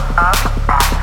up, up, up.